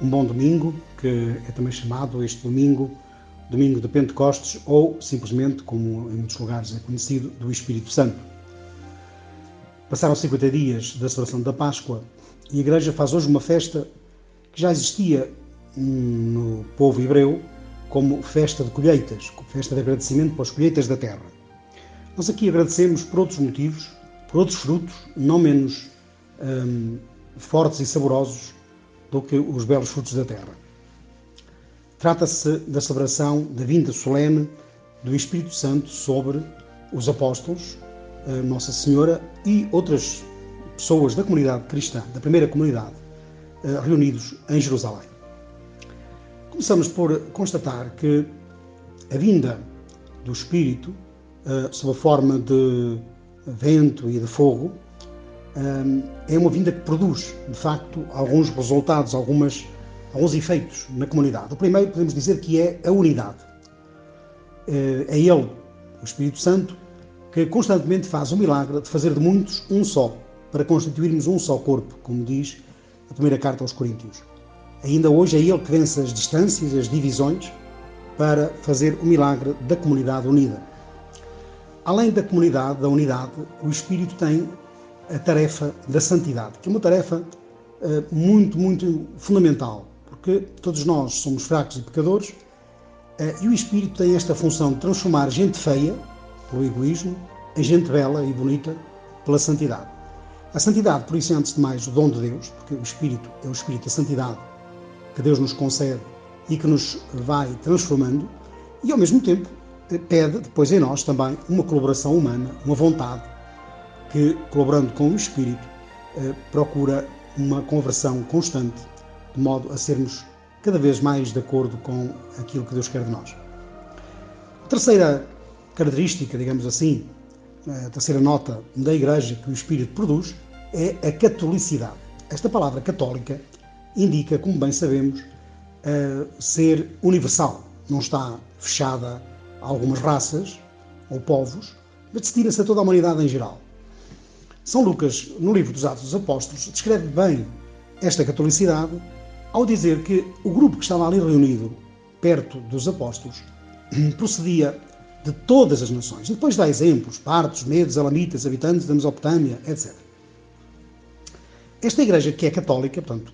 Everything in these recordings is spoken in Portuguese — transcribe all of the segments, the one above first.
um bom domingo, que é também chamado este domingo, domingo de Pentecostes, ou simplesmente, como em muitos lugares é conhecido, do Espírito Santo. Passaram 50 dias da celebração da Páscoa e a Igreja faz hoje uma festa que já existia no povo hebreu como festa de colheitas, festa de agradecimento para as colheitas da terra. Nós aqui agradecemos por outros motivos, por outros frutos, não menos hum, fortes e saborosos do que os belos frutos da terra. Trata-se da celebração da vinda solene do Espírito Santo sobre os apóstolos, Nossa Senhora e outras pessoas da comunidade cristã, da primeira comunidade, eh, reunidos em Jerusalém. Começamos por constatar que a vinda do Espírito, eh, sob a forma de vento e de fogo, é uma vinda que produz, de facto, alguns resultados, algumas, alguns efeitos na comunidade. O primeiro, podemos dizer que é a unidade. Eh, é Ele, o Espírito Santo, que constantemente faz o milagre de fazer de muitos um só, para constituirmos um só corpo, como diz a primeira carta aos Coríntios. Ainda hoje é Ele que vence as distâncias, as divisões, para fazer o milagre da comunidade unida. Além da comunidade, da unidade, o Espírito tem a tarefa da santidade, que é uma tarefa uh, muito, muito fundamental, porque todos nós somos fracos e pecadores uh, e o Espírito tem esta função de transformar gente feia, pelo egoísmo, em gente bela e bonita pela santidade. A santidade, por isso, é antes de mais o dom de Deus, porque o Espírito é o Espírito da santidade que Deus nos concede e que nos vai transformando, e ao mesmo tempo pede depois em nós também uma colaboração humana, uma vontade que, colaborando com o Espírito, eh, procura uma conversão constante, de modo a sermos cada vez mais de acordo com aquilo que Deus quer de nós. A terceira característica, digamos assim, a terceira nota da Igreja que o Espírito produz é a catolicidade. Esta palavra católica indica, como bem sabemos, ser universal. Não está fechada a algumas raças ou povos, mas destina-se a toda a humanidade em geral. São Lucas, no livro dos Atos dos Apóstolos, descreve bem esta catolicidade ao dizer que o grupo que estava ali reunido perto dos apóstolos procedia de todas as nações. E depois dá exemplos: partos, medos, alamitas, habitantes da Mesopotâmia, etc. Esta igreja, que é católica, portanto,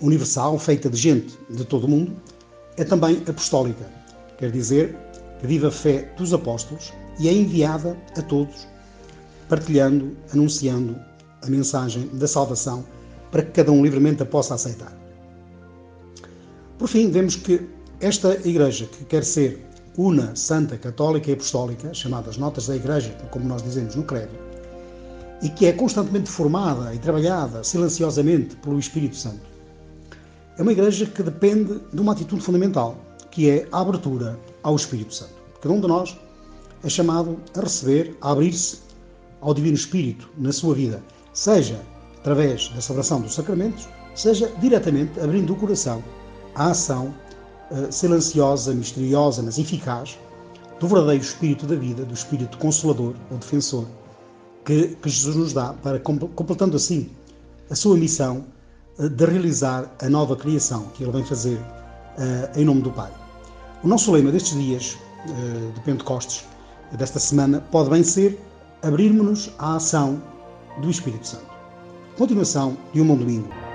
universal, feita de gente de todo o mundo, é também apostólica. Quer dizer que vive a fé dos apóstolos e é enviada a todos partilhando, anunciando a mensagem da salvação para que cada um livremente a possa aceitar. Por fim, vemos que esta Igreja, que quer ser una, santa, católica e apostólica, chamadas notas da Igreja, como nós dizemos no Credo, e que é constantemente formada e trabalhada silenciosamente pelo Espírito Santo, é uma Igreja que depende de uma atitude fundamental, que é a abertura ao Espírito Santo. Cada um de nós é chamado a receber, a abrir-se ao Divino Espírito na sua vida, seja através da celebração dos sacramentos, seja diretamente abrindo o coração à ação uh, silenciosa, misteriosa, mas eficaz do verdadeiro Espírito da vida, do Espírito Consolador ou Defensor, que, que Jesus nos dá, para completando assim a sua missão uh, de realizar a nova criação que Ele vem fazer uh, em nome do Pai. O nosso lema destes dias de Pentecostes, desta semana, pode bem ser abrirmos-nos à ação do Espírito Santo. Continuação de um bom domingo.